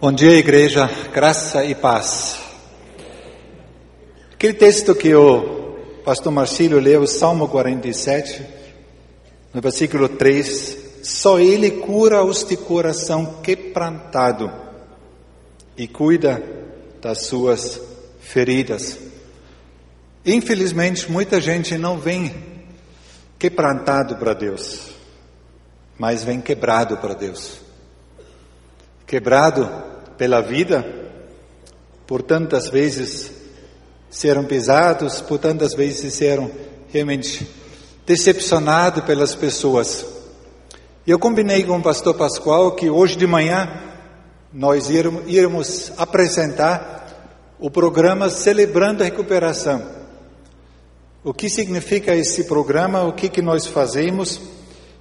Bom dia, igreja, graça e paz. Aquele texto que o pastor Marcílio leu, Salmo 47, no versículo 3, só ele cura os de coração quebrantado e cuida das suas feridas. Infelizmente, muita gente não vem quebrantado para Deus, mas vem quebrado para Deus. Quebrado pela vida, por tantas vezes serão pesados, por tantas vezes serão realmente decepcionados pelas pessoas. Eu combinei com o pastor Pascoal que hoje de manhã nós íamos apresentar o programa Celebrando a Recuperação. O que significa esse programa, o que, que nós fazemos,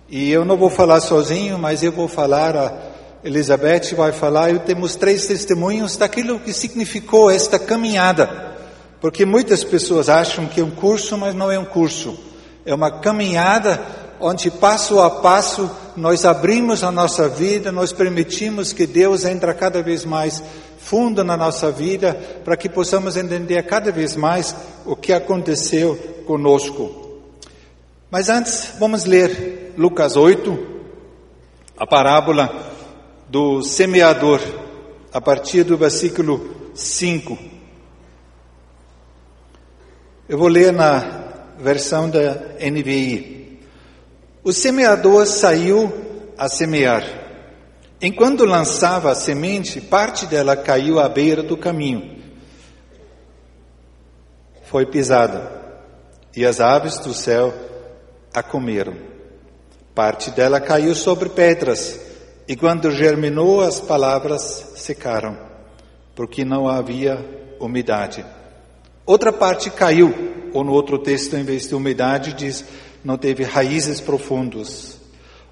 e eu não vou falar sozinho, mas eu vou falar a Elizabeth vai falar, e temos três testemunhos daquilo que significou esta caminhada. Porque muitas pessoas acham que é um curso, mas não é um curso. É uma caminhada onde passo a passo nós abrimos a nossa vida, nós permitimos que Deus entre cada vez mais fundo na nossa vida, para que possamos entender cada vez mais o que aconteceu conosco. Mas antes, vamos ler Lucas 8, a parábola do semeador, a partir do versículo 5. Eu vou ler na versão da NVI. O semeador saiu a semear. Enquanto lançava a semente, parte dela caiu à beira do caminho. Foi pisada, e as aves do céu a comeram. Parte dela caiu sobre pedras, e quando germinou, as palavras secaram, porque não havia umidade. Outra parte caiu, ou no outro texto, em vez de umidade, diz: não teve raízes profundas.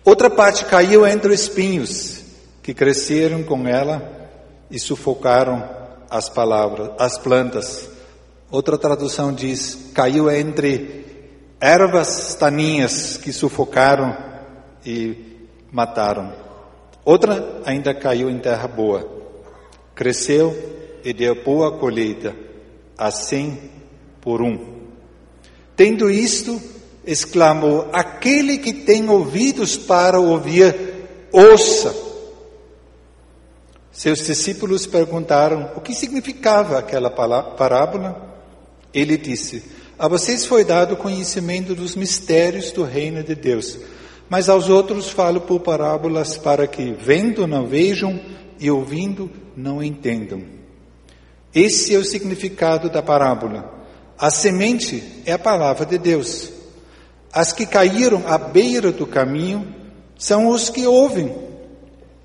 Outra parte caiu entre espinhos, que cresceram com ela e sufocaram as palavras, as plantas. Outra tradução diz: caiu entre ervas taninhas que sufocaram e mataram. Outra ainda caiu em terra boa, cresceu e deu boa colheita, assim por um. Tendo isto, exclamou: Aquele que tem ouvidos para ouvir, ouça. Seus discípulos perguntaram o que significava aquela parábola. Ele disse: A vocês foi dado conhecimento dos mistérios do reino de Deus mas aos outros falo por parábolas para que, vendo, não vejam e ouvindo, não entendam. Esse é o significado da parábola. A semente é a palavra de Deus. As que caíram à beira do caminho são os que ouvem.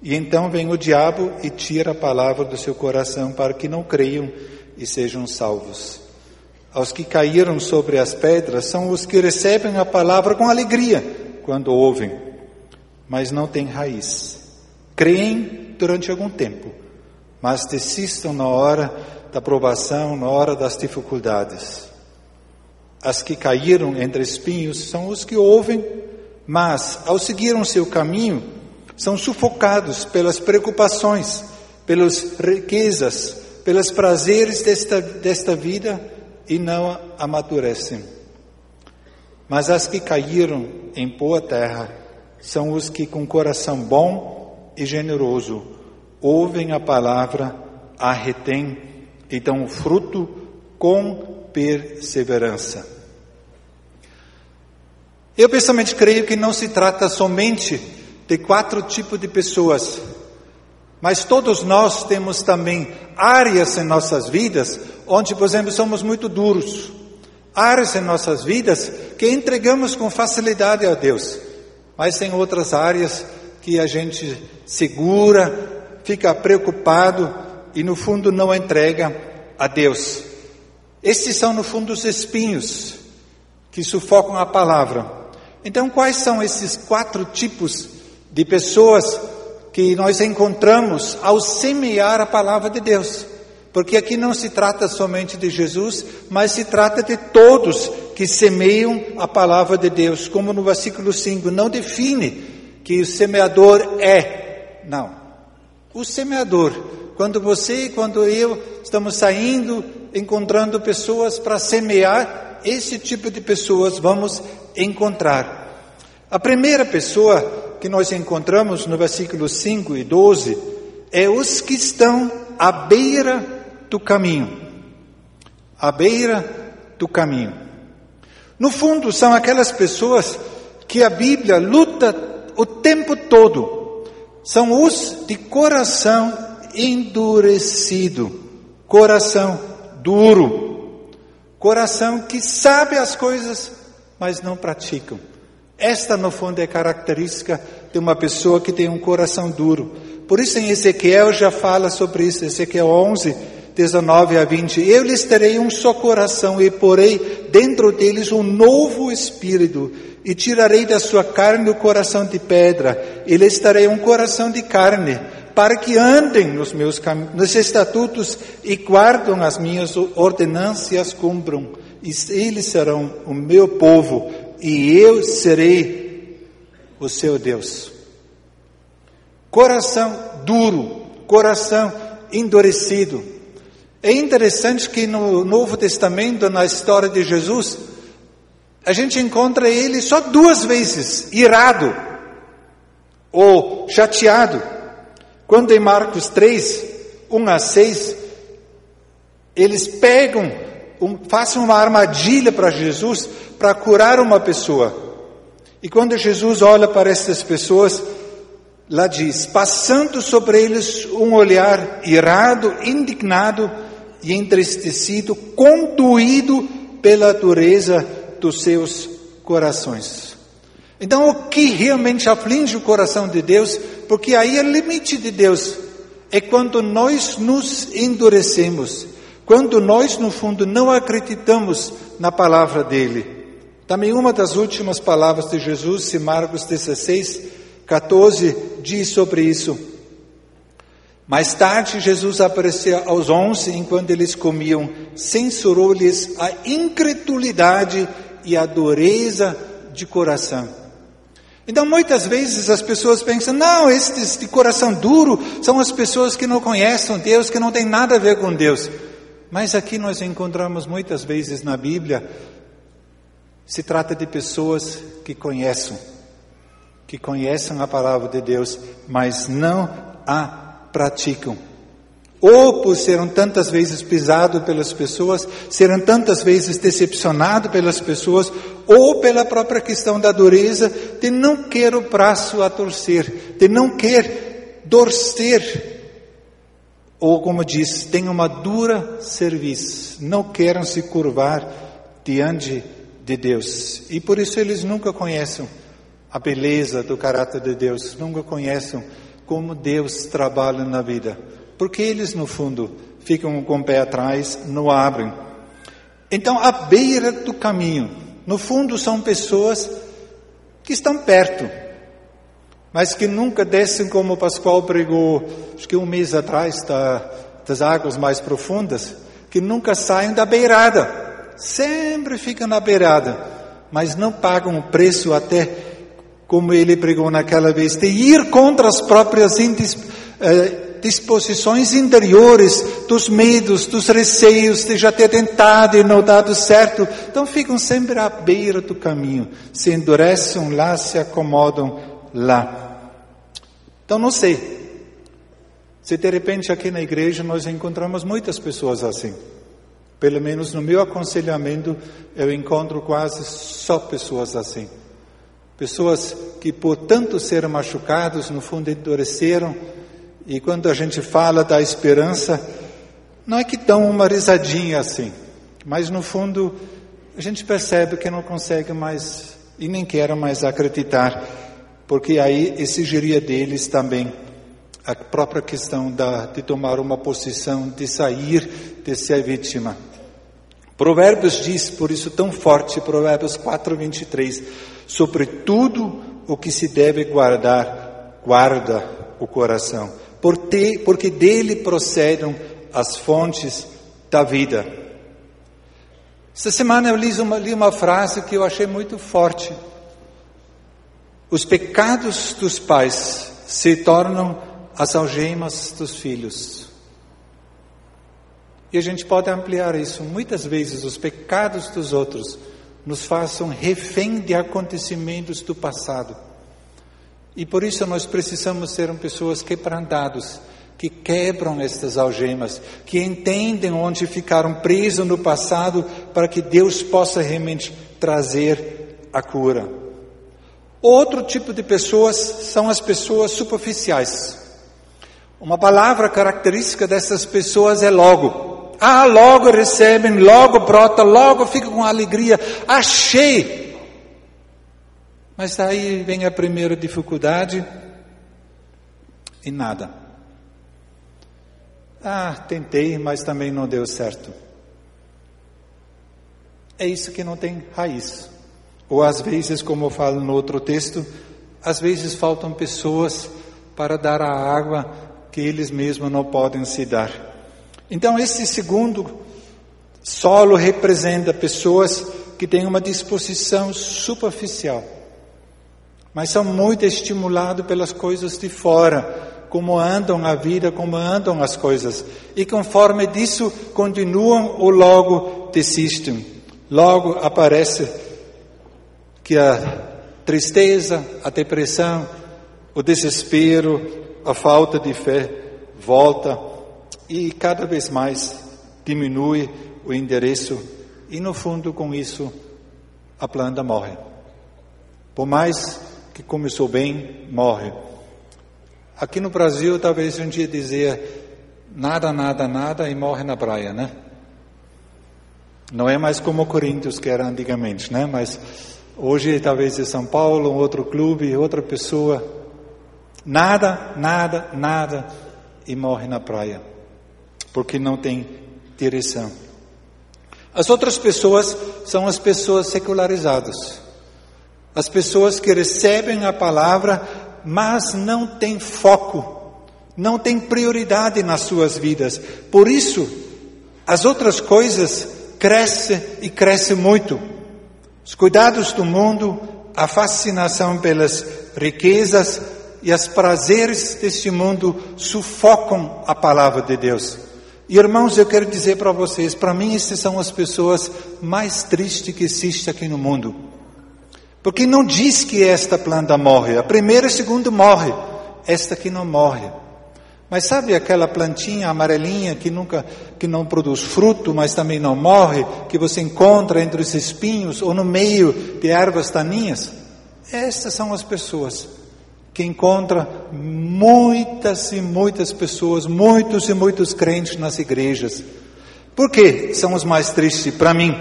E então vem o diabo e tira a palavra do seu coração para que não creiam e sejam salvos. Aos que caíram sobre as pedras são os que recebem a palavra com alegria quando ouvem, mas não têm raiz. Creem durante algum tempo, mas desistam na hora da provação, na hora das dificuldades. As que caíram entre espinhos são os que ouvem, mas ao seguir o seu caminho, são sufocados pelas preocupações, pelas riquezas, pelos prazeres desta, desta vida e não amadurecem. Mas as que caíram em boa terra são os que, com coração bom e generoso, ouvem a palavra, a retêm e dão fruto com perseverança. Eu pessoalmente creio que não se trata somente de quatro tipos de pessoas, mas todos nós temos também áreas em nossas vidas onde, por exemplo, somos muito duros áreas em nossas vidas que entregamos com facilidade a Deus, mas tem outras áreas que a gente segura, fica preocupado e no fundo não entrega a Deus. Estes são no fundo os espinhos que sufocam a palavra. Então, quais são esses quatro tipos de pessoas que nós encontramos ao semear a palavra de Deus? Porque aqui não se trata somente de Jesus, mas se trata de todos que semeiam a palavra de Deus, como no versículo 5, não define que o semeador é. Não. O semeador quando você e quando eu estamos saindo, encontrando pessoas para semear, esse tipo de pessoas vamos encontrar. A primeira pessoa que nós encontramos no versículo 5 e 12 é os que estão à beira do caminho. À beira do caminho. No fundo, são aquelas pessoas que a Bíblia luta o tempo todo. São os de coração endurecido, coração duro, coração que sabe as coisas, mas não praticam. Esta, no fundo, é característica de uma pessoa que tem um coração duro. Por isso, em Ezequiel já fala sobre isso, Ezequiel 11, 19 a 20. Eu lhes terei um só coração e porei dentro deles um novo espírito e tirarei da sua carne o coração de pedra e lhes darei um coração de carne para que andem nos meus nos estatutos e guardam as minhas ordenanças, cumpram. E eles serão o meu povo e eu serei o seu Deus. Coração duro, coração endurecido. É interessante que no Novo Testamento, na história de Jesus, a gente encontra ele só duas vezes, irado ou chateado. Quando em Marcos 3, 1 a 6, eles pegam, um, fazem uma armadilha para Jesus para curar uma pessoa. E quando Jesus olha para essas pessoas, lá diz: passando sobre eles um olhar irado, indignado, e entristecido, conduído pela dureza dos seus corações. Então, o que realmente aflige o coração de Deus, porque aí é o limite de Deus, é quando nós nos endurecemos, quando nós, no fundo, não acreditamos na palavra dele. Também uma das últimas palavras de Jesus, em Marcos 16, 14, diz sobre isso. Mais tarde, Jesus apareceu aos onze, enquanto eles comiam, censurou-lhes a incredulidade e a dureza de coração. Então, muitas vezes as pessoas pensam: não, estes de coração duro são as pessoas que não conhecem Deus, que não têm nada a ver com Deus. Mas aqui nós encontramos muitas vezes na Bíblia, se trata de pessoas que conhecem, que conhecem a palavra de Deus, mas não a praticam. Ou por serem tantas vezes pisados pelas pessoas, serem tantas vezes decepcionados pelas pessoas, ou pela própria questão da dureza, de não querer o braço a torcer, de não querer torcer, ou como diz, tem uma dura serviço, não querem se curvar diante de Deus. E por isso eles nunca conhecem a beleza do caráter de Deus, nunca conhecem como Deus trabalha na vida. Porque eles, no fundo, ficam com o pé atrás, não abrem. Então, à beira do caminho, no fundo, são pessoas que estão perto, mas que nunca descem, como o Pascoal pregou, acho que um mês atrás, da, das águas mais profundas, que nunca saem da beirada, sempre ficam na beirada, mas não pagam o preço até como ele pregou naquela vez, de ir contra as próprias eh, disposições interiores, dos medos, dos receios, de já ter tentado e não dado certo. Então ficam sempre à beira do caminho, se endurecem lá, se acomodam lá. Então não sei. Se de repente aqui na igreja nós encontramos muitas pessoas assim. Pelo menos no meu aconselhamento eu encontro quase só pessoas assim. Pessoas que por tanto serem machucados, no fundo endureceram, e quando a gente fala da esperança, não é que dão uma risadinha assim, mas no fundo a gente percebe que não consegue mais e nem quer mais acreditar, porque aí exigiria deles também a própria questão da, de tomar uma posição, de sair, de ser vítima. Provérbios diz, por isso tão forte, Provérbios 4, 23, sobre tudo o que se deve guardar, guarda o coração, porque dele procedem as fontes da vida. Esta semana eu li uma, li uma frase que eu achei muito forte. Os pecados dos pais se tornam as algemas dos filhos. E a gente pode ampliar isso. Muitas vezes os pecados dos outros nos façam refém de acontecimentos do passado. E por isso nós precisamos ser pessoas quebrantadas, que quebram estas algemas, que entendem onde ficaram presos no passado, para que Deus possa realmente trazer a cura. Outro tipo de pessoas são as pessoas superficiais. Uma palavra característica dessas pessoas é logo. Ah, logo recebem, logo brota, logo fica com alegria. Achei. Mas daí vem a primeira dificuldade e nada. Ah, tentei, mas também não deu certo. É isso que não tem raiz. Ou às vezes, como eu falo no outro texto, às vezes faltam pessoas para dar a água que eles mesmos não podem se dar. Então, esse segundo solo representa pessoas que têm uma disposição superficial, mas são muito estimulados pelas coisas de fora, como andam a vida, como andam as coisas, e conforme disso continuam ou logo desistem. Logo aparece que a tristeza, a depressão, o desespero, a falta de fé volta e cada vez mais diminui o endereço e no fundo com isso a planta morre. Por mais que começou bem, morre. Aqui no Brasil talvez a gente ia dizer nada, nada, nada e morre na praia, né? Não é mais como o Corinthians que era antigamente, né? Mas hoje talvez é São Paulo, um outro clube, outra pessoa Nada, nada, nada e morre na praia, porque não tem direção. As outras pessoas são as pessoas secularizadas, as pessoas que recebem a palavra, mas não têm foco, não têm prioridade nas suas vidas. Por isso, as outras coisas crescem e crescem muito. Os cuidados do mundo, a fascinação pelas riquezas, e os prazeres deste mundo sufocam a palavra de Deus. Irmãos, eu quero dizer para vocês, para mim, essas são as pessoas mais tristes que existem aqui no mundo. Porque não diz que esta planta morre, a primeira e a segunda morre, esta que não morre. Mas sabe aquela plantinha amarelinha que nunca, que não produz fruto, mas também não morre, que você encontra entre os espinhos ou no meio de ervas daninhas? Estas são as pessoas que encontra muitas e muitas pessoas, muitos e muitos crentes nas igrejas. Por que são os mais tristes para mim?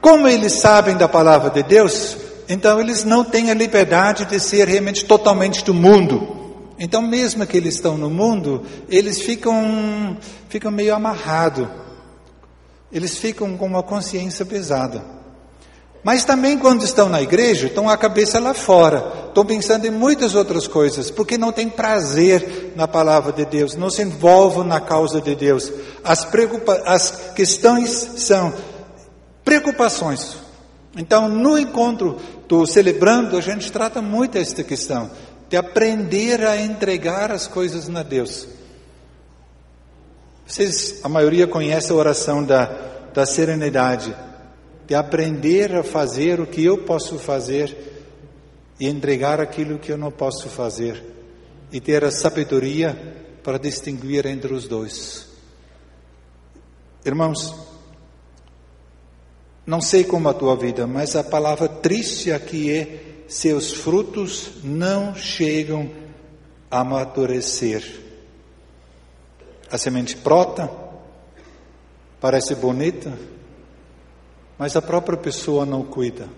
Como eles sabem da palavra de Deus, então eles não têm a liberdade de ser realmente totalmente do mundo. Então, mesmo que eles estão no mundo, eles ficam, ficam meio amarrados. Eles ficam com uma consciência pesada. Mas também quando estão na igreja, estão a cabeça lá fora, estão pensando em muitas outras coisas, porque não tem prazer na palavra de Deus, não se envolvem na causa de Deus. As, preocupa as questões são preocupações. Então, no encontro do celebrando, a gente trata muito esta questão, de aprender a entregar as coisas na Deus. Vocês, a maioria conhece a oração da, da serenidade de aprender a fazer o que eu posso fazer e entregar aquilo que eu não posso fazer, e ter a sabedoria para distinguir entre os dois. Irmãos, não sei como a tua vida, mas a palavra triste aqui é: seus frutos não chegam a amadurecer. A semente brota, parece bonita, mas a própria pessoa não cuida.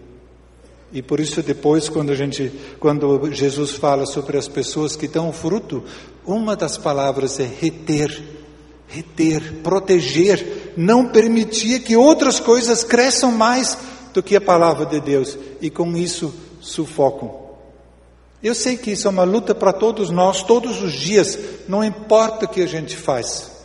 E por isso depois quando a gente, quando Jesus fala sobre as pessoas que dão fruto, uma das palavras é reter, reter, proteger, não permitir que outras coisas cresçam mais do que a palavra de Deus e com isso sufocam. Eu sei que isso é uma luta para todos nós, todos os dias, não importa o que a gente faz.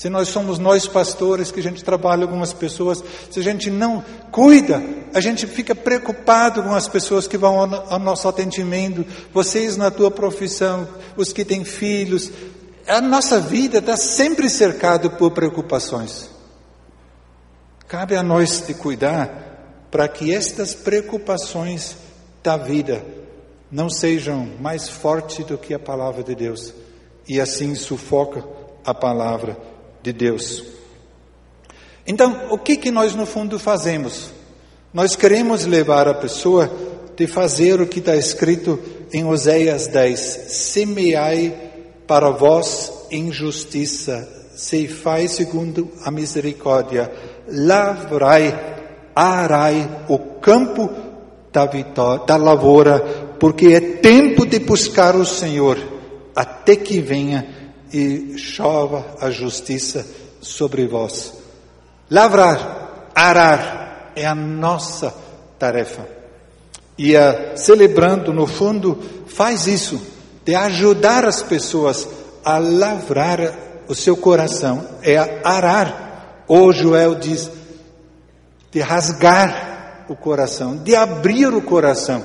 Se nós somos nós pastores que a gente trabalha com as pessoas, se a gente não cuida, a gente fica preocupado com as pessoas que vão ao nosso atendimento, vocês na tua profissão, os que têm filhos, a nossa vida está sempre cercada por preocupações. Cabe a nós de cuidar para que estas preocupações da vida não sejam mais fortes do que a palavra de Deus. E assim sufoca a palavra de Deus. Então, o que que nós no fundo fazemos? Nós queremos levar a pessoa de fazer o que está escrito em Oséias 10: semeai para vós em justiça, ceifai segundo a misericórdia, lavrai, arai o campo da, vitória, da lavoura, porque é tempo de buscar o Senhor, até que venha e chova a justiça sobre vós. Lavrar, arar, é a nossa tarefa. E a, celebrando, no fundo, faz isso de ajudar as pessoas a lavrar o seu coração, é arar. O Joel diz, de rasgar o coração, de abrir o coração.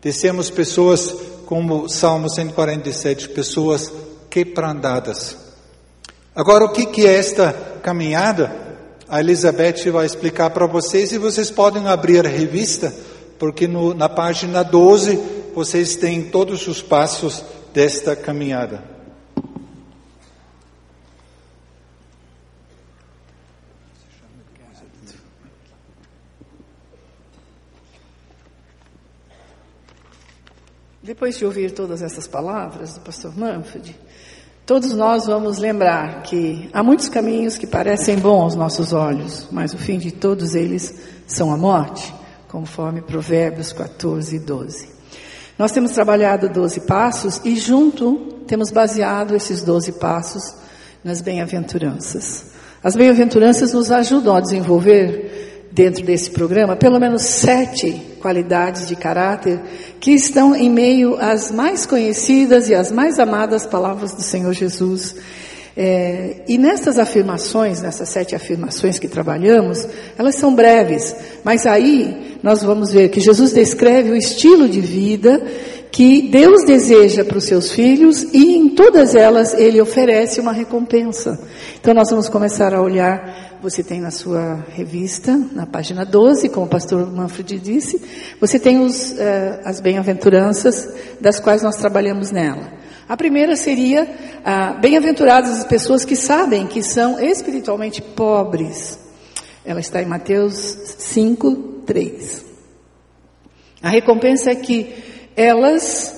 De pessoas, como Salmo 147, pessoas quebrantadas. Agora, o que, é esta caminhada? A Elizabeth vai explicar para vocês e vocês podem abrir a revista, porque no, na página 12 vocês têm todos os passos desta caminhada. Depois de ouvir todas essas palavras do pastor Manfred, todos nós vamos lembrar que há muitos caminhos que parecem bons aos nossos olhos, mas o fim de todos eles são a morte, conforme Provérbios 14 e 12. Nós temos trabalhado 12 passos e junto temos baseado esses 12 passos nas bem-aventuranças. As bem-aventuranças nos ajudam a desenvolver dentro desse programa pelo menos sete qualidades de caráter que estão em meio às mais conhecidas e às mais amadas palavras do Senhor Jesus. É, e nessas afirmações, nessas sete afirmações que trabalhamos, elas são breves, mas aí nós vamos ver que Jesus descreve o estilo de vida que Deus deseja para os seus filhos e em todas elas ele oferece uma recompensa. Então nós vamos começar a olhar, você tem na sua revista, na página 12, como o pastor Manfred disse, você tem os, uh, as bem-aventuranças das quais nós trabalhamos nela. A primeira seria, ah, bem-aventuradas as pessoas que sabem que são espiritualmente pobres. Ela está em Mateus 5, 3. A recompensa é que elas,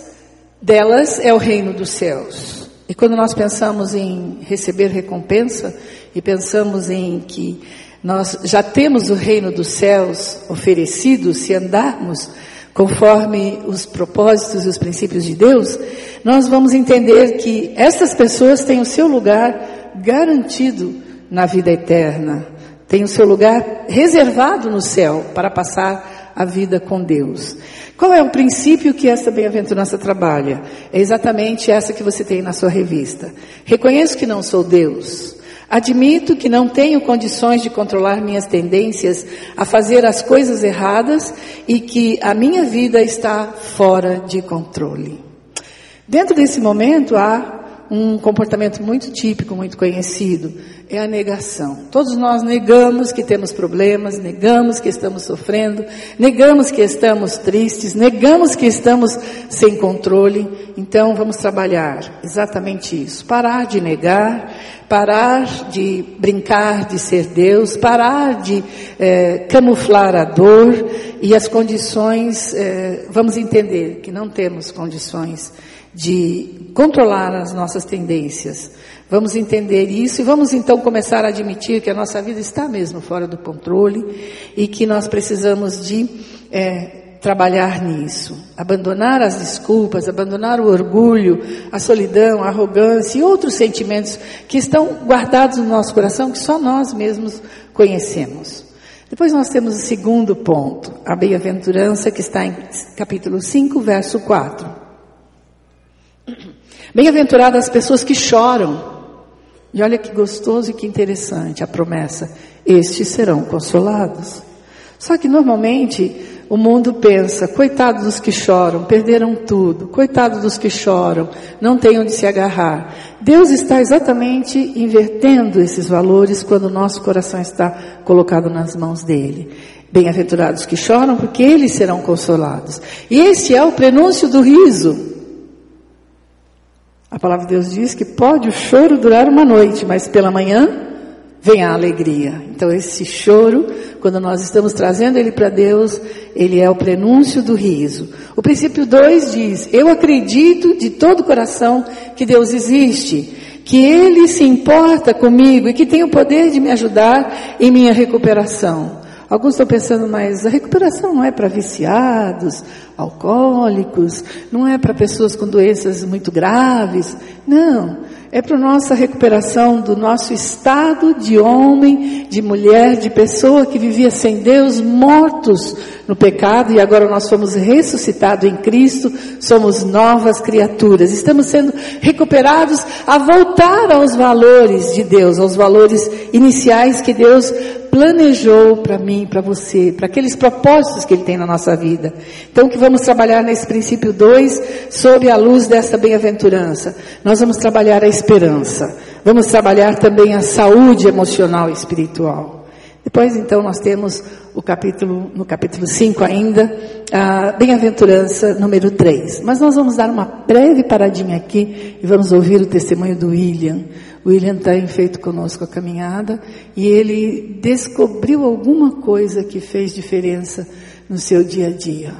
delas é o reino dos céus. E quando nós pensamos em receber recompensa e pensamos em que nós já temos o reino dos céus oferecido se andarmos conforme os propósitos e os princípios de Deus, nós vamos entender que essas pessoas têm o seu lugar garantido na vida eterna, têm o seu lugar reservado no céu para passar a vida com Deus. Qual é o princípio que essa bem-aventurança trabalha? É exatamente essa que você tem na sua revista. Reconheço que não sou Deus. Admito que não tenho condições de controlar minhas tendências a fazer as coisas erradas e que a minha vida está fora de controle. Dentro desse momento há um comportamento muito típico, muito conhecido, é a negação. Todos nós negamos que temos problemas, negamos que estamos sofrendo, negamos que estamos tristes, negamos que estamos sem controle. Então vamos trabalhar exatamente isso. Parar de negar, parar de brincar de ser Deus, parar de é, camuflar a dor e as condições. É, vamos entender que não temos condições de controlar as nossas tendências. Vamos entender isso e vamos então começar a admitir que a nossa vida está mesmo fora do controle e que nós precisamos de é, trabalhar nisso. Abandonar as desculpas, abandonar o orgulho, a solidão, a arrogância e outros sentimentos que estão guardados no nosso coração que só nós mesmos conhecemos. Depois nós temos o segundo ponto, a bem-aventurança que está em capítulo 5, verso 4. Bem-aventuradas as pessoas que choram. E olha que gostoso e que interessante a promessa. Estes serão consolados. Só que normalmente o mundo pensa, coitado dos que choram, perderam tudo, coitado dos que choram, não têm onde se agarrar. Deus está exatamente invertendo esses valores quando o nosso coração está colocado nas mãos dele. Bem-aventurados que choram, porque eles serão consolados. E esse é o prenúncio do riso. A palavra de Deus diz que pode o choro durar uma noite, mas pela manhã vem a alegria. Então, esse choro, quando nós estamos trazendo ele para Deus, ele é o prenúncio do riso. O princípio 2 diz: Eu acredito de todo o coração que Deus existe, que Ele se importa comigo e que tem o poder de me ajudar em minha recuperação. Alguns estão pensando, mas a recuperação não é para viciados, alcoólicos, não é para pessoas com doenças muito graves. Não é para nossa recuperação do nosso estado de homem, de mulher, de pessoa que vivia sem Deus, mortos no pecado e agora nós fomos ressuscitados em Cristo, somos novas criaturas. Estamos sendo recuperados a voltar aos valores de Deus, aos valores iniciais que Deus planejou para mim, para você, para aqueles propósitos que Ele tem na nossa vida. Então, que vamos trabalhar nesse princípio 2, sob a luz dessa bem-aventurança. Nós vamos trabalhar a esperança. Vamos trabalhar também a saúde emocional e espiritual. Depois, então, nós temos o capítulo, no capítulo 5 ainda, a bem-aventurança número 3. Mas nós vamos dar uma breve paradinha aqui e vamos ouvir o testemunho do William. William tem feito conosco a caminhada e ele descobriu alguma coisa que fez diferença no seu dia a dia.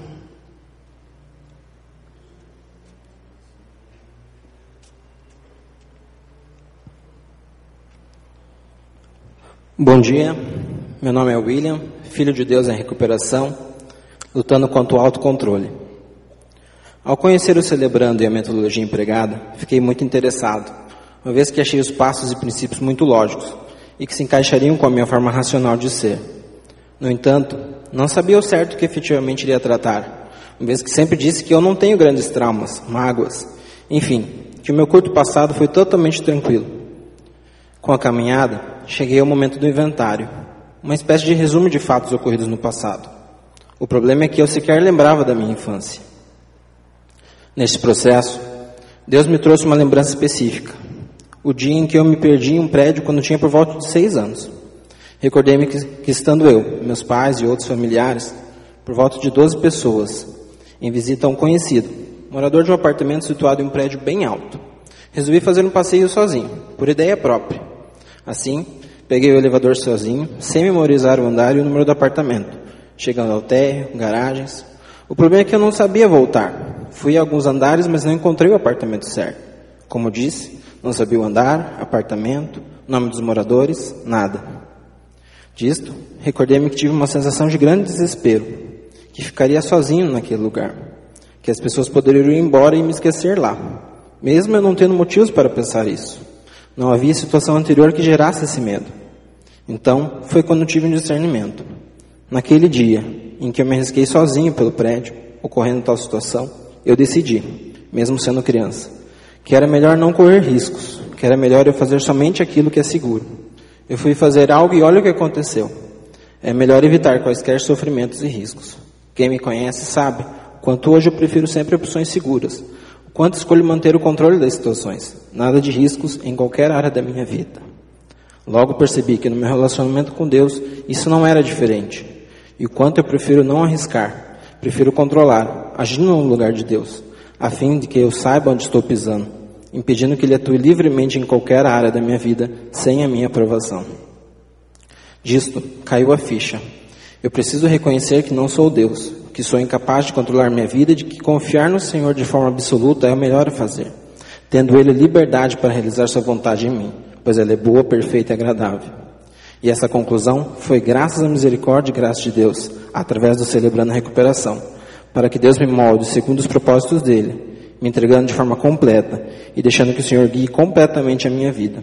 Bom dia, meu nome é William, filho de Deus em recuperação, lutando contra o autocontrole. Ao conhecer o Celebrando e a metodologia empregada, fiquei muito interessado uma vez que achei os passos e princípios muito lógicos e que se encaixariam com a minha forma racional de ser. No entanto, não sabia o certo que efetivamente iria tratar, uma vez que sempre disse que eu não tenho grandes traumas, mágoas, enfim, que o meu curto passado foi totalmente tranquilo. Com a caminhada, cheguei ao momento do inventário, uma espécie de resumo de fatos ocorridos no passado. O problema é que eu sequer lembrava da minha infância. Neste processo, Deus me trouxe uma lembrança específica, o dia em que eu me perdi em um prédio quando tinha por volta de seis anos. Recordei-me que, que, estando eu, meus pais e outros familiares, por volta de 12 pessoas, em visita a um conhecido, morador de um apartamento situado em um prédio bem alto. Resolvi fazer um passeio sozinho, por ideia própria. Assim, peguei o elevador sozinho, sem memorizar o andar e o número do apartamento, chegando ao térreo, garagens. O problema é que eu não sabia voltar. Fui a alguns andares, mas não encontrei o apartamento certo. Como disse, não sabia o andar, apartamento, nome dos moradores, nada. Disto, recordei-me que tive uma sensação de grande desespero, que ficaria sozinho naquele lugar, que as pessoas poderiam ir embora e me esquecer lá, mesmo eu não tendo motivos para pensar isso. Não havia situação anterior que gerasse esse medo. Então, foi quando tive um discernimento. Naquele dia, em que eu me arrisquei sozinho pelo prédio, ocorrendo tal situação, eu decidi, mesmo sendo criança, que era melhor não correr riscos, que era melhor eu fazer somente aquilo que é seguro. Eu fui fazer algo e olha o que aconteceu. É melhor evitar quaisquer sofrimentos e riscos. Quem me conhece sabe quanto hoje eu prefiro sempre opções seguras, quanto escolho manter o controle das situações, nada de riscos em qualquer área da minha vida. Logo percebi que no meu relacionamento com Deus isso não era diferente, e o quanto eu prefiro não arriscar, prefiro controlar, agindo no lugar de Deus, a fim de que eu saiba onde estou pisando, impedindo que Ele atue livremente em qualquer área da minha vida sem a minha aprovação. Disto caiu a ficha. Eu preciso reconhecer que não sou Deus, que sou incapaz de controlar minha vida e de que confiar no Senhor de forma absoluta é o melhor a fazer, tendo Ele liberdade para realizar Sua vontade em mim, pois ela é boa, perfeita e agradável. E essa conclusão foi graças à misericórdia e graça de Deus, através do Celebrando a Recuperação para que Deus me molde segundo os propósitos dele, me entregando de forma completa e deixando que o Senhor guie completamente a minha vida.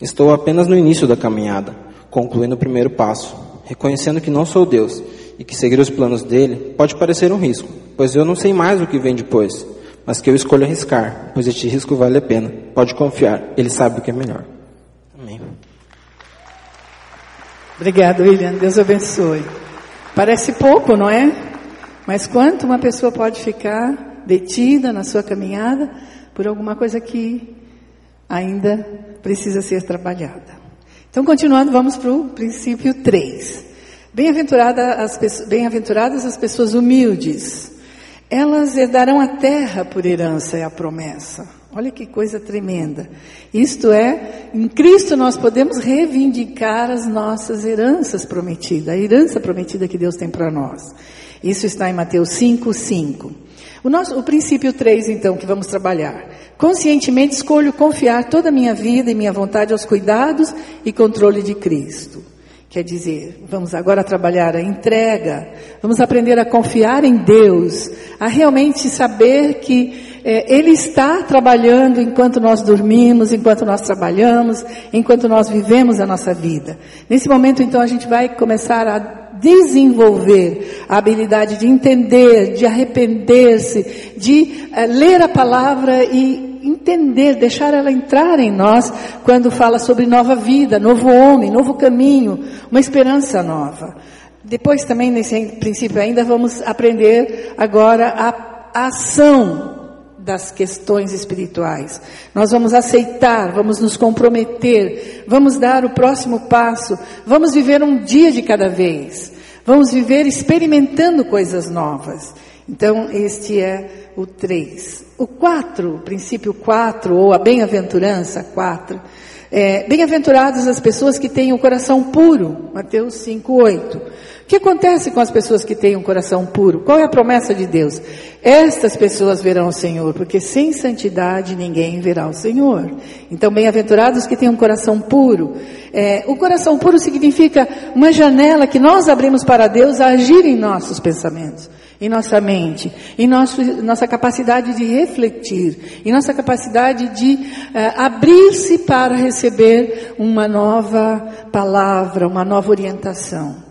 Estou apenas no início da caminhada, concluindo o primeiro passo, reconhecendo que não sou Deus e que seguir os planos dele pode parecer um risco, pois eu não sei mais o que vem depois, mas que eu escolho arriscar, pois este risco vale a pena. Pode confiar, ele sabe o que é melhor. Amém. Obrigado, William. Deus abençoe. Parece pouco, não é? Mas quanto uma pessoa pode ficar detida na sua caminhada por alguma coisa que ainda precisa ser trabalhada. Então, continuando, vamos para o princípio 3. Bem-aventuradas as, bem as pessoas humildes. Elas herdarão a terra por herança, é a promessa. Olha que coisa tremenda. Isto é, em Cristo nós podemos reivindicar as nossas heranças prometidas, a herança prometida que Deus tem para nós. Isso está em Mateus 5, 5. O, nosso, o princípio 3, então, que vamos trabalhar. Conscientemente escolho confiar toda a minha vida e minha vontade aos cuidados e controle de Cristo. Quer dizer, vamos agora trabalhar a entrega, vamos aprender a confiar em Deus, a realmente saber que é, Ele está trabalhando enquanto nós dormimos, enquanto nós trabalhamos, enquanto nós vivemos a nossa vida. Nesse momento, então, a gente vai começar a desenvolver a habilidade de entender, de arrepender-se, de uh, ler a palavra e entender, deixar ela entrar em nós quando fala sobre nova vida, novo homem, novo caminho, uma esperança nova. Depois também nesse princípio ainda vamos aprender agora a ação das questões espirituais. Nós vamos aceitar, vamos nos comprometer, vamos dar o próximo passo, vamos viver um dia de cada vez, vamos viver experimentando coisas novas. Então, este é o 3. O 4, o princípio 4, ou a bem-aventurança 4, é, bem-aventuradas as pessoas que têm o coração puro, Mateus 5, 8. O que acontece com as pessoas que têm um coração puro? Qual é a promessa de Deus? Estas pessoas verão o Senhor, porque sem santidade ninguém verá o Senhor. Então, bem-aventurados que têm um coração puro. É, o coração puro significa uma janela que nós abrimos para Deus agir em nossos pensamentos, em nossa mente, em nosso, nossa capacidade de refletir, em nossa capacidade de é, abrir-se para receber uma nova palavra, uma nova orientação.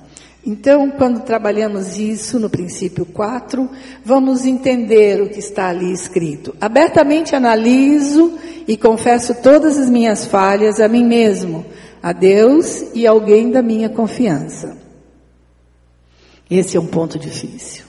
Então, quando trabalhamos isso no princípio 4, vamos entender o que está ali escrito. Abertamente analiso e confesso todas as minhas falhas a mim mesmo, a Deus e a alguém da minha confiança. Esse é um ponto difícil.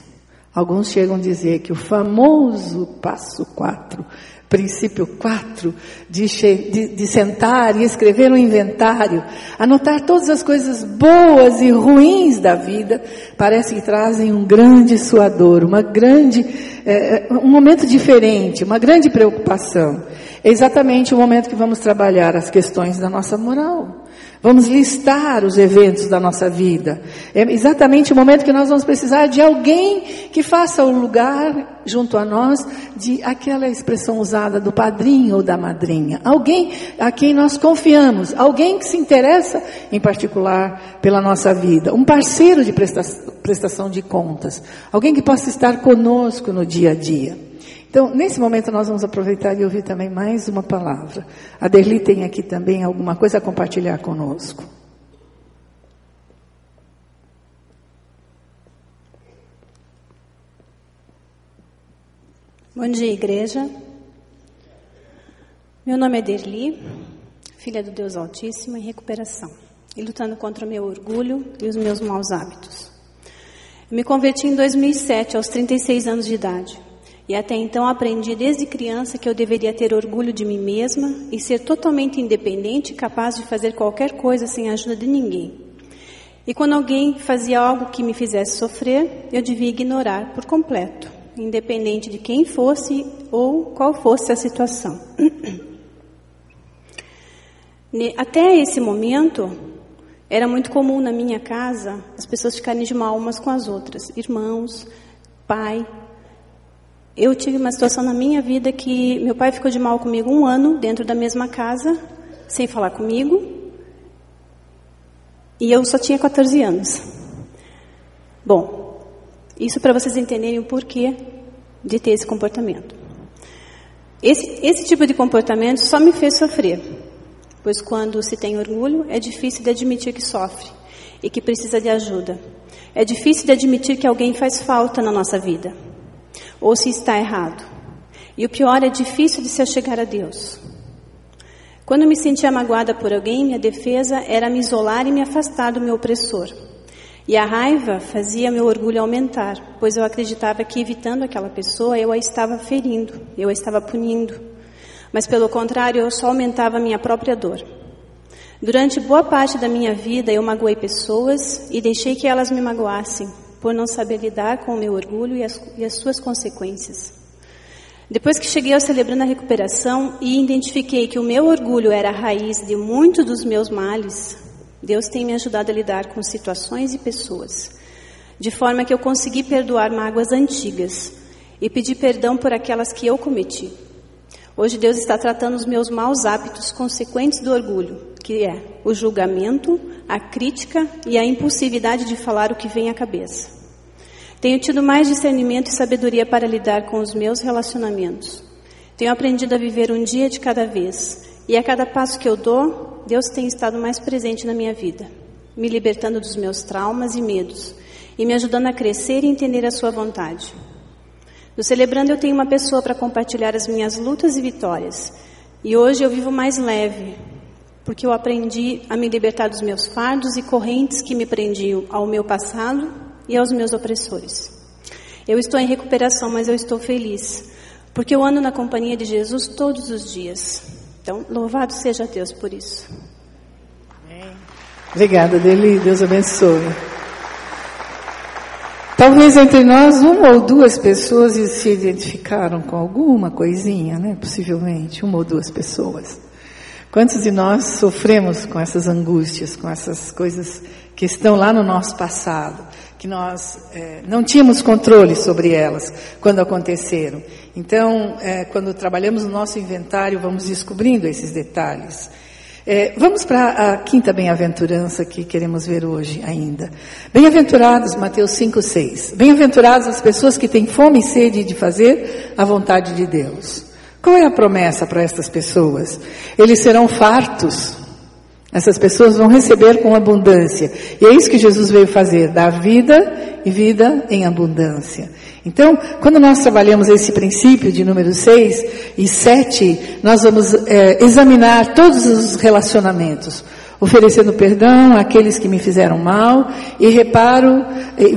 Alguns chegam a dizer que o famoso passo 4 princípio 4, de, de, de, sentar e escrever um inventário, anotar todas as coisas boas e ruins da vida, parece que trazem um grande suador, uma grande, é, um momento diferente, uma grande preocupação. É exatamente o momento que vamos trabalhar as questões da nossa moral. Vamos listar os eventos da nossa vida. É exatamente o momento que nós vamos precisar de alguém que faça o lugar junto a nós de aquela expressão usada do padrinho ou da madrinha. Alguém a quem nós confiamos, alguém que se interessa em particular pela nossa vida, um parceiro de prestação de contas, alguém que possa estar conosco no dia a dia. Então, nesse momento, nós vamos aproveitar e ouvir também mais uma palavra. A Derli tem aqui também alguma coisa a compartilhar conosco. Bom dia, igreja. Meu nome é Derli, filha do Deus Altíssimo em recuperação e lutando contra o meu orgulho e os meus maus hábitos. Eu me converti em 2007, aos 36 anos de idade. E até então aprendi desde criança que eu deveria ter orgulho de mim mesma e ser totalmente independente e capaz de fazer qualquer coisa sem a ajuda de ninguém. E quando alguém fazia algo que me fizesse sofrer, eu devia ignorar por completo, independente de quem fosse ou qual fosse a situação. Até esse momento, era muito comum na minha casa as pessoas ficarem de mal umas com as outras, irmãos, pai, eu tive uma situação na minha vida que meu pai ficou de mal comigo um ano dentro da mesma casa, sem falar comigo. E eu só tinha 14 anos. Bom, isso para vocês entenderem o porquê de ter esse comportamento. Esse, esse tipo de comportamento só me fez sofrer, pois quando se tem orgulho, é difícil de admitir que sofre e que precisa de ajuda. É difícil de admitir que alguém faz falta na nossa vida ou se está errado. E o pior é difícil de se achegar a Deus. Quando me sentia magoada por alguém, minha defesa era me isolar e me afastar do meu opressor. E a raiva fazia meu orgulho aumentar, pois eu acreditava que evitando aquela pessoa eu a estava ferindo, eu a estava punindo. Mas pelo contrário, eu só aumentava minha própria dor. Durante boa parte da minha vida eu magoei pessoas e deixei que elas me magoassem, por não saber lidar com o meu orgulho e as, e as suas consequências. Depois que cheguei ao Celebrando a Recuperação e identifiquei que o meu orgulho era a raiz de muitos dos meus males, Deus tem me ajudado a lidar com situações e pessoas, de forma que eu consegui perdoar mágoas antigas e pedir perdão por aquelas que eu cometi. Hoje Deus está tratando os meus maus hábitos consequentes do orgulho, que é o julgamento, a crítica e a impulsividade de falar o que vem à cabeça. Tenho tido mais discernimento e sabedoria para lidar com os meus relacionamentos. Tenho aprendido a viver um dia de cada vez, e a cada passo que eu dou, Deus tem estado mais presente na minha vida, me libertando dos meus traumas e medos e me ajudando a crescer e entender a Sua vontade. No Celebrando, eu tenho uma pessoa para compartilhar as minhas lutas e vitórias. E hoje eu vivo mais leve, porque eu aprendi a me libertar dos meus fardos e correntes que me prendiam ao meu passado e aos meus opressores. Eu estou em recuperação, mas eu estou feliz, porque eu ando na companhia de Jesus todos os dias. Então, louvado seja Deus por isso. Obrigada, Deli. Deus abençoe. Talvez entre nós uma ou duas pessoas se identificaram com alguma coisinha, né? Possivelmente, uma ou duas pessoas. Quantos de nós sofremos com essas angústias, com essas coisas que estão lá no nosso passado, que nós é, não tínhamos controle sobre elas quando aconteceram? Então, é, quando trabalhamos no nosso inventário, vamos descobrindo esses detalhes. É, vamos para a quinta bem-aventurança que queremos ver hoje ainda. Bem-aventurados, Mateus 5, 6. Bem-aventurados as pessoas que têm fome e sede de fazer a vontade de Deus. Qual é a promessa para estas pessoas? Eles serão fartos. Essas pessoas vão receber com abundância. E é isso que Jesus veio fazer: dar vida e vida em abundância. Então, quando nós trabalhamos esse princípio de número 6 e 7, nós vamos é, examinar todos os relacionamentos oferecendo perdão àqueles que me fizeram mal e reparo,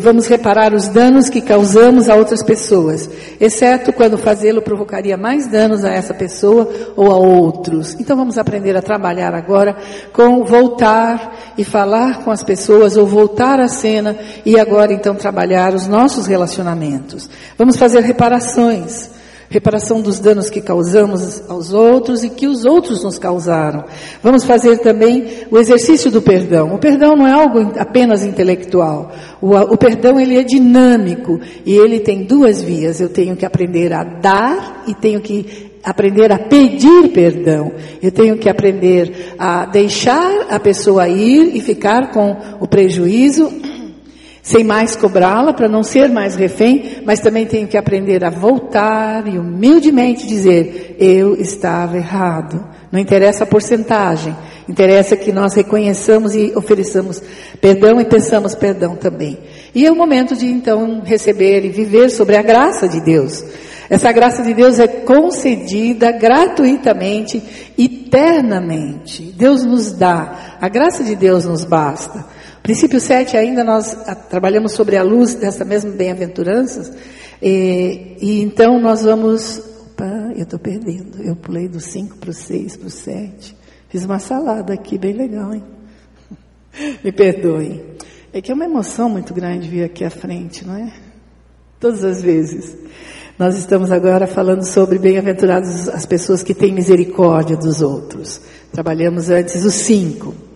vamos reparar os danos que causamos a outras pessoas, exceto quando fazê-lo provocaria mais danos a essa pessoa ou a outros. Então vamos aprender a trabalhar agora com voltar e falar com as pessoas ou voltar à cena e agora então trabalhar os nossos relacionamentos. Vamos fazer reparações reparação dos danos que causamos aos outros e que os outros nos causaram. Vamos fazer também o exercício do perdão. O perdão não é algo apenas intelectual. O, o perdão ele é dinâmico e ele tem duas vias. Eu tenho que aprender a dar e tenho que aprender a pedir perdão. Eu tenho que aprender a deixar a pessoa ir e ficar com o prejuízo sem mais cobrá-la, para não ser mais refém, mas também tenho que aprender a voltar e humildemente dizer: eu estava errado. Não interessa a porcentagem, interessa que nós reconheçamos e ofereçamos perdão e pensamos perdão também. E é o momento de então receber e viver sobre a graça de Deus. Essa graça de Deus é concedida gratuitamente, eternamente. Deus nos dá, a graça de Deus nos basta. Princípio 7 ainda nós trabalhamos sobre a luz dessa mesma bem-aventuranças. E, e, então nós vamos. Opa, eu estou perdendo. Eu pulei do 5 para o 6, para o 7. Fiz uma salada aqui, bem legal, hein? Me perdoem. É que é uma emoção muito grande vir aqui à frente, não é? Todas as vezes. Nós estamos agora falando sobre bem-aventurados as pessoas que têm misericórdia dos outros. Trabalhamos antes os 5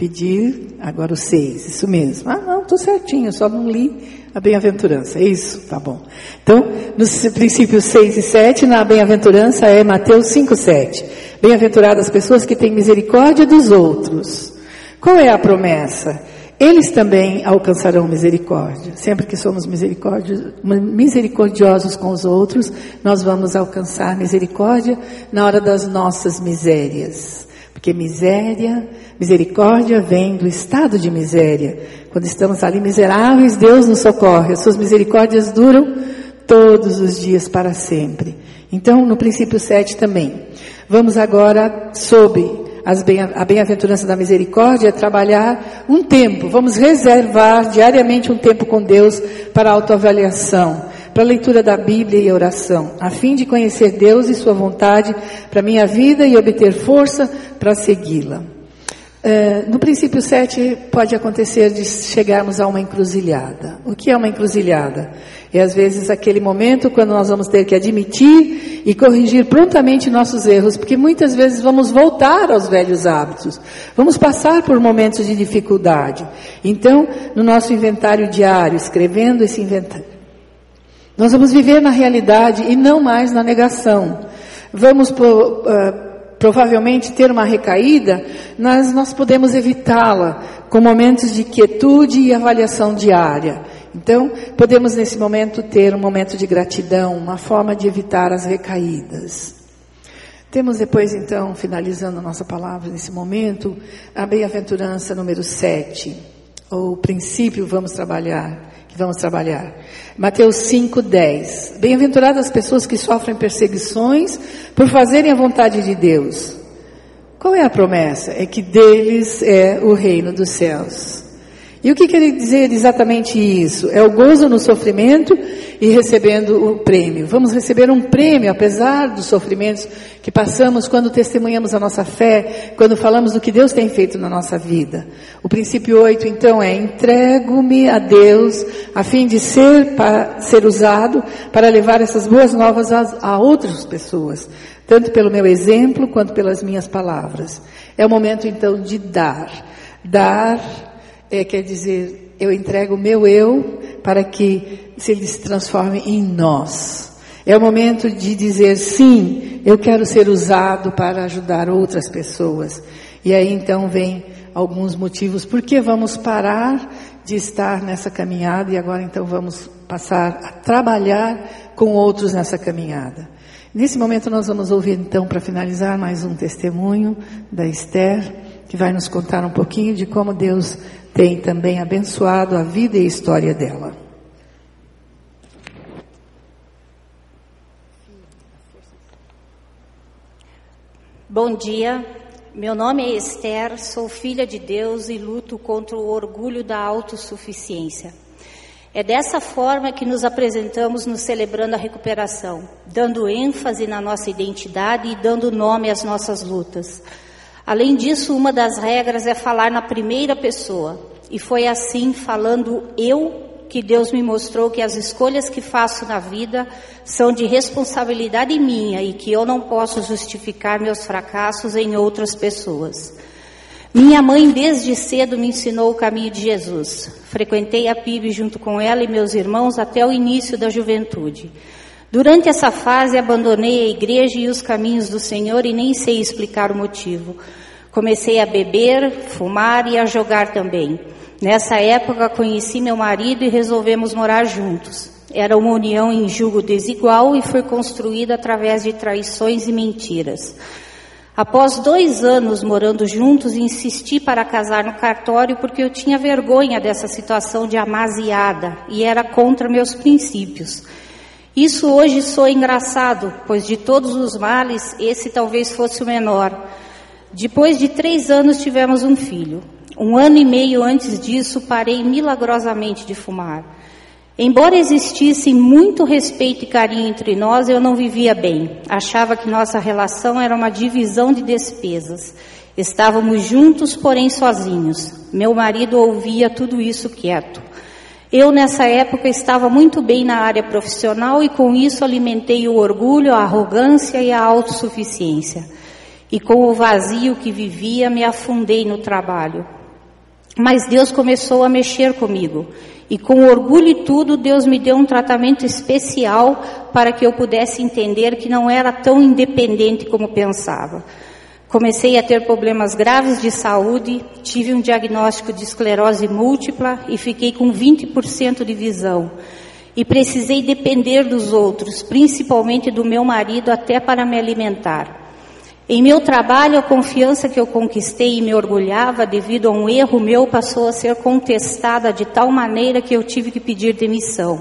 pedir, agora o seis, isso mesmo. Ah, não, estou certinho, só não li a bem-aventurança. É isso? Tá bom. Então, nos princípios 6 e 7, na bem-aventurança é Mateus 5, 7. Bem-aventuradas as pessoas que têm misericórdia dos outros. Qual é a promessa? Eles também alcançarão misericórdia. Sempre que somos misericordiosos com os outros, nós vamos alcançar misericórdia na hora das nossas misérias. Porque miséria, misericórdia vem do estado de miséria. Quando estamos ali miseráveis, Deus nos socorre. As suas misericórdias duram todos os dias para sempre. Então, no princípio 7 também. Vamos agora sobre a bem-aventurança da misericórdia trabalhar um tempo. Vamos reservar diariamente um tempo com Deus para autoavaliação, para a leitura da Bíblia e oração, a fim de conhecer Deus e Sua vontade para a minha vida e obter força para segui-la. É, no princípio 7 pode acontecer de chegarmos a uma encruzilhada. O que é uma encruzilhada? É às vezes aquele momento quando nós vamos ter que admitir e corrigir prontamente nossos erros, porque muitas vezes vamos voltar aos velhos hábitos, vamos passar por momentos de dificuldade. Então, no nosso inventário diário, escrevendo esse inventário, nós vamos viver na realidade e não mais na negação. Vamos uh, provavelmente ter uma recaída, mas nós podemos evitá-la com momentos de quietude e avaliação diária. Então, podemos nesse momento ter um momento de gratidão, uma forma de evitar as recaídas. Temos depois, então, finalizando nossa palavra nesse momento, a bem-aventurança número 7, ou princípio vamos trabalhar vamos trabalhar. Mateus 5:10. Bem-aventuradas as pessoas que sofrem perseguições por fazerem a vontade de Deus. Qual é a promessa? É que deles é o reino dos céus. E o que quer dizer exatamente isso? É o gozo no sofrimento e recebendo o prêmio. Vamos receber um prêmio, apesar dos sofrimentos que passamos quando testemunhamos a nossa fé, quando falamos do que Deus tem feito na nossa vida. O princípio 8, então, é entrego-me a Deus a fim de ser, para, ser usado para levar essas boas novas a, a outras pessoas, tanto pelo meu exemplo quanto pelas minhas palavras. É o momento, então, de dar. Dar é, quer dizer, eu entrego o meu eu para que se ele se transforme em nós. É o momento de dizer sim, eu quero ser usado para ajudar outras pessoas. E aí então vem alguns motivos por que vamos parar de estar nessa caminhada e agora então vamos passar a trabalhar com outros nessa caminhada. Nesse momento nós vamos ouvir então para finalizar mais um testemunho da Esther, que vai nos contar um pouquinho de como Deus tem também abençoado a vida e a história dela. Bom dia, meu nome é Esther, sou filha de Deus e luto contra o orgulho da autossuficiência. É dessa forma que nos apresentamos no Celebrando a Recuperação, dando ênfase na nossa identidade e dando nome às nossas lutas. Além disso, uma das regras é falar na primeira pessoa. E foi assim, falando eu, que Deus me mostrou que as escolhas que faço na vida são de responsabilidade minha e que eu não posso justificar meus fracassos em outras pessoas. Minha mãe desde cedo me ensinou o caminho de Jesus. Frequentei a PIB junto com ela e meus irmãos até o início da juventude. Durante essa fase abandonei a igreja e os caminhos do Senhor e nem sei explicar o motivo. Comecei a beber, fumar e a jogar também. Nessa época conheci meu marido e resolvemos morar juntos. Era uma união em julgo desigual e foi construída através de traições e mentiras. Após dois anos morando juntos, insisti para casar no cartório porque eu tinha vergonha dessa situação de amaziada e era contra meus princípios. Isso hoje soa engraçado, pois de todos os males, esse talvez fosse o menor. Depois de três anos tivemos um filho. Um ano e meio antes disso, parei milagrosamente de fumar. Embora existisse muito respeito e carinho entre nós, eu não vivia bem. Achava que nossa relação era uma divisão de despesas. Estávamos juntos, porém sozinhos. Meu marido ouvia tudo isso quieto. Eu, nessa época, estava muito bem na área profissional e com isso alimentei o orgulho, a arrogância e a autossuficiência e com o vazio que vivia me afundei no trabalho. Mas Deus começou a mexer comigo. E com orgulho e tudo, Deus me deu um tratamento especial para que eu pudesse entender que não era tão independente como pensava. Comecei a ter problemas graves de saúde, tive um diagnóstico de esclerose múltipla e fiquei com 20% de visão. E precisei depender dos outros, principalmente do meu marido, até para me alimentar. Em meu trabalho, a confiança que eu conquistei e me orgulhava devido a um erro meu passou a ser contestada de tal maneira que eu tive que pedir demissão.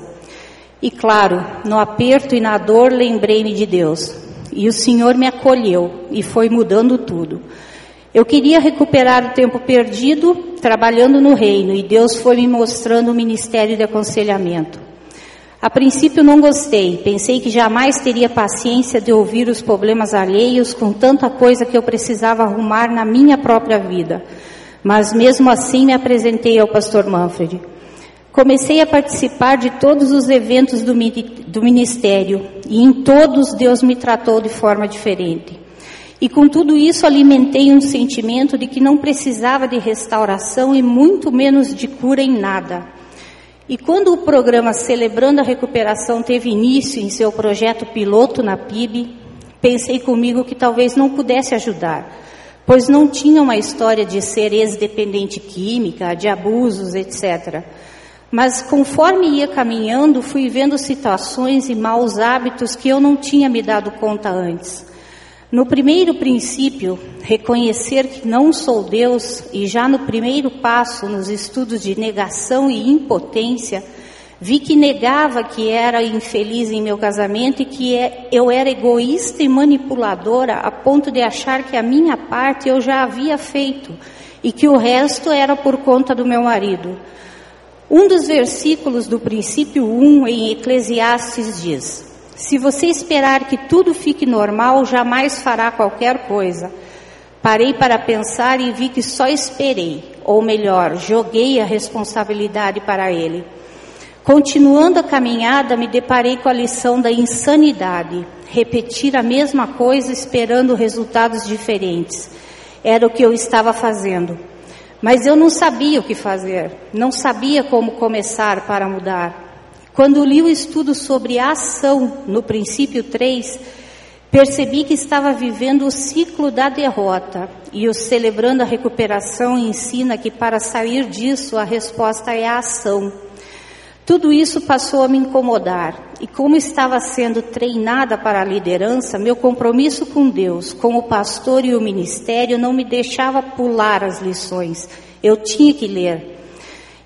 E claro, no aperto e na dor, lembrei-me de Deus. E o Senhor me acolheu e foi mudando tudo. Eu queria recuperar o tempo perdido trabalhando no reino e Deus foi me mostrando o ministério de aconselhamento. A princípio não gostei, pensei que jamais teria paciência de ouvir os problemas alheios com tanta coisa que eu precisava arrumar na minha própria vida. Mas mesmo assim me apresentei ao pastor Manfred. Comecei a participar de todos os eventos do, do ministério e em todos Deus me tratou de forma diferente. E com tudo isso alimentei um sentimento de que não precisava de restauração e muito menos de cura em nada. E quando o programa Celebrando a Recuperação teve início em seu projeto piloto na PIB, pensei comigo que talvez não pudesse ajudar, pois não tinha uma história de ser ex-dependente química, de abusos, etc. Mas conforme ia caminhando, fui vendo situações e maus hábitos que eu não tinha me dado conta antes. No primeiro princípio, reconhecer que não sou Deus, e já no primeiro passo, nos estudos de negação e impotência, vi que negava que era infeliz em meu casamento e que é, eu era egoísta e manipuladora a ponto de achar que a minha parte eu já havia feito e que o resto era por conta do meu marido. Um dos versículos do princípio 1 em Eclesiastes diz: se você esperar que tudo fique normal, jamais fará qualquer coisa. Parei para pensar e vi que só esperei, ou melhor, joguei a responsabilidade para ele. Continuando a caminhada, me deparei com a lição da insanidade. Repetir a mesma coisa esperando resultados diferentes. Era o que eu estava fazendo. Mas eu não sabia o que fazer, não sabia como começar para mudar. Quando li o estudo sobre a ação no princípio 3, percebi que estava vivendo o ciclo da derrota e o celebrando a recuperação ensina que para sair disso a resposta é a ação. Tudo isso passou a me incomodar e como estava sendo treinada para a liderança, meu compromisso com Deus, com o pastor e o ministério não me deixava pular as lições. Eu tinha que ler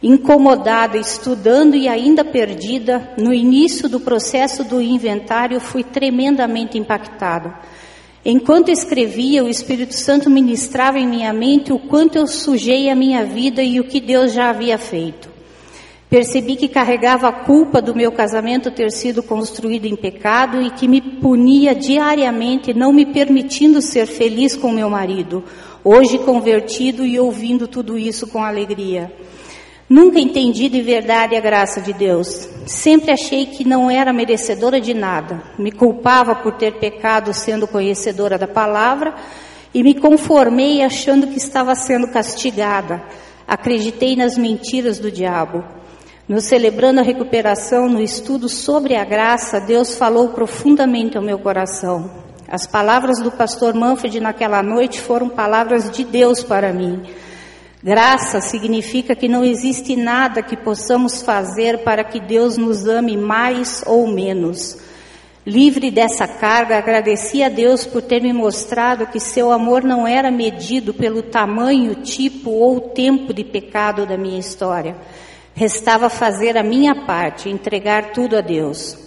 incomodada, estudando e ainda perdida, no início do processo do inventário fui tremendamente impactado. Enquanto escrevia, o Espírito Santo ministrava em minha mente o quanto eu sujei a minha vida e o que Deus já havia feito. Percebi que carregava a culpa do meu casamento ter sido construído em pecado e que me punia diariamente, não me permitindo ser feliz com meu marido, hoje convertido e ouvindo tudo isso com alegria. Nunca entendi de verdade a graça de Deus. Sempre achei que não era merecedora de nada. Me culpava por ter pecado sendo conhecedora da palavra e me conformei achando que estava sendo castigada. Acreditei nas mentiras do diabo. No celebrando a recuperação, no estudo sobre a graça, Deus falou profundamente ao meu coração. As palavras do pastor Manfred naquela noite foram palavras de Deus para mim. Graça significa que não existe nada que possamos fazer para que Deus nos ame mais ou menos. Livre dessa carga, agradeci a Deus por ter me mostrado que seu amor não era medido pelo tamanho, tipo ou tempo de pecado da minha história. Restava fazer a minha parte, entregar tudo a Deus.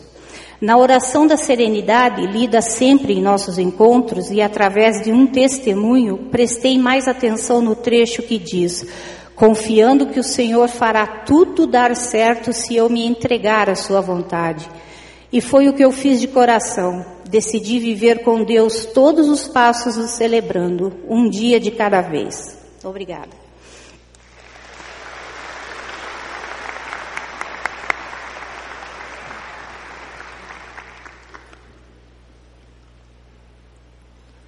Na oração da serenidade, lida sempre em nossos encontros e através de um testemunho, prestei mais atenção no trecho que diz: confiando que o Senhor fará tudo dar certo se eu me entregar à Sua vontade. E foi o que eu fiz de coração. Decidi viver com Deus todos os passos celebrando, um dia de cada vez. Obrigada.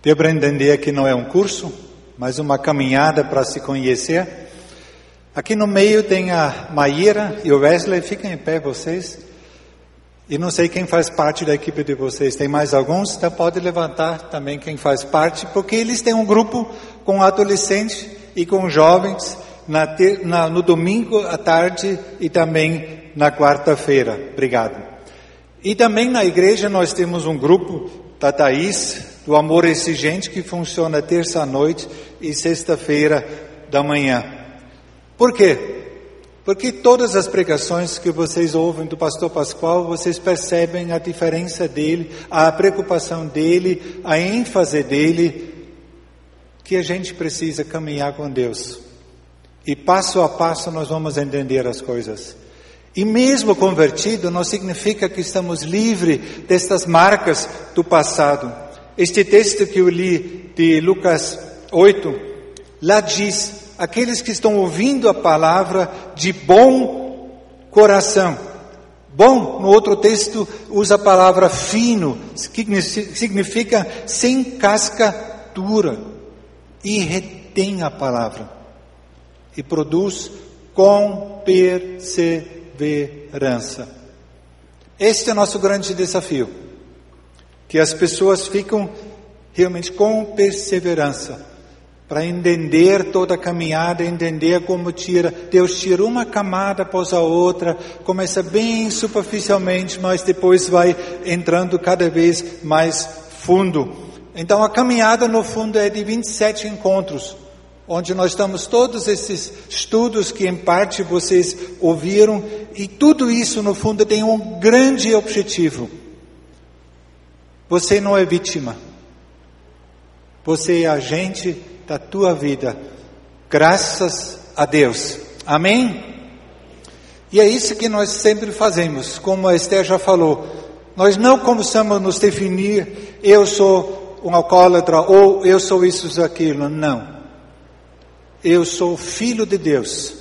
Deu para entender que não é um curso, mas uma caminhada para se conhecer. Aqui no meio tem a Maíra e o Wesley, fiquem em pé vocês. E não sei quem faz parte da equipe de vocês. Tem mais alguns? Então pode levantar também quem faz parte, porque eles têm um grupo com adolescentes e com jovens na, na, no domingo à tarde e também na quarta-feira. Obrigado. E também na igreja nós temos um grupo da Thaís, do amor exigente que funciona terça-noite e sexta-feira da manhã. Por quê? Porque todas as pregações que vocês ouvem do pastor Pascoal, vocês percebem a diferença dele, a preocupação dele, a ênfase dele, que a gente precisa caminhar com Deus. E passo a passo nós vamos entender as coisas. E mesmo convertido não significa que estamos livres destas marcas do passado. Este texto que eu li de Lucas 8, lá diz: aqueles que estão ouvindo a palavra de bom coração. Bom, no outro texto, usa a palavra fino, que significa sem casca dura, e retém a palavra, e produz com perseverança. Este é o nosso grande desafio, que as pessoas ficam realmente com perseverança para entender toda a caminhada, entender como tira, Deus tira uma camada após a outra, começa bem superficialmente, mas depois vai entrando cada vez mais fundo. Então a caminhada no fundo é de 27 encontros, onde nós estamos todos esses estudos que em parte vocês ouviram, e tudo isso no fundo tem um grande objetivo. Você não é vítima. Você é agente da tua vida. Graças a Deus. Amém? E é isso que nós sempre fazemos, como a Esther já falou. Nós não começamos a nos definir, eu sou um alcoólatra ou eu sou isso ou aquilo. Não. Eu sou filho de Deus,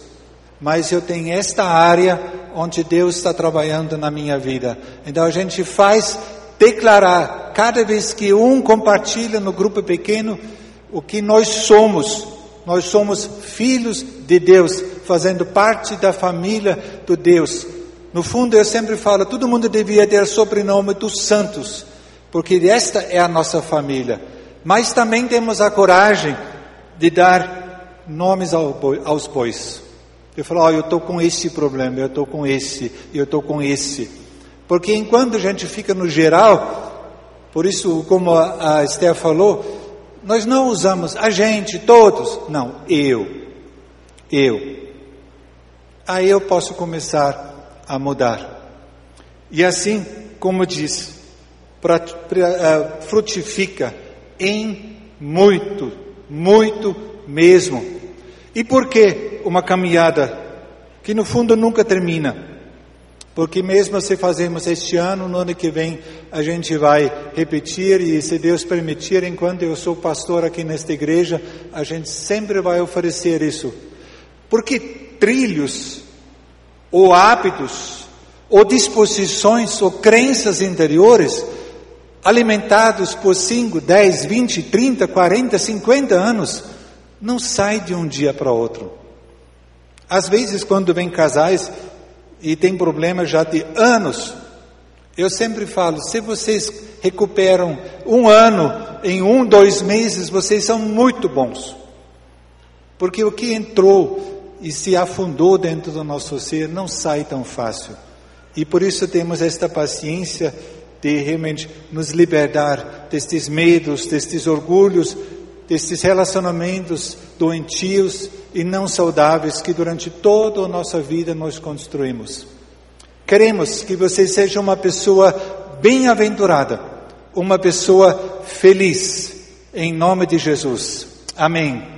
mas eu tenho esta área onde Deus está trabalhando na minha vida. Então a gente faz declarar, cada vez que um compartilha no grupo pequeno, o que nós somos. Nós somos filhos de Deus, fazendo parte da família do Deus. No fundo, eu sempre falo, todo mundo devia ter sobrenome dos santos, porque esta é a nossa família. Mas também temos a coragem de dar nomes aos bois. Eu falo, oh, eu estou com esse problema, eu estou com esse, eu estou com esse. Porque enquanto a gente fica no geral, por isso, como a Esther falou, nós não usamos a gente, todos. Não, eu. Eu. Aí eu posso começar a mudar. E assim, como diz, pra, pra, uh, frutifica em muito, muito mesmo. E por que uma caminhada que no fundo nunca termina? Porque mesmo se fazemos este ano, no ano que vem a gente vai repetir e se Deus permitir, enquanto eu sou pastor aqui nesta igreja, a gente sempre vai oferecer isso. Porque trilhos, ou hábitos, ou disposições, ou crenças interiores, alimentados por 5, 10, 20, 30, 40, 50 anos, não sai de um dia para outro. Às vezes, quando vem casais e tem problemas já de anos. Eu sempre falo, se vocês recuperam um ano em um, dois meses, vocês são muito bons. Porque o que entrou e se afundou dentro do nosso ser não sai tão fácil. E por isso temos esta paciência de realmente nos libertar destes medos, destes orgulhos, destes relacionamentos doentios e não saudáveis que durante toda a nossa vida nós construímos. Queremos que você seja uma pessoa bem-aventurada, uma pessoa feliz, em nome de Jesus. Amém.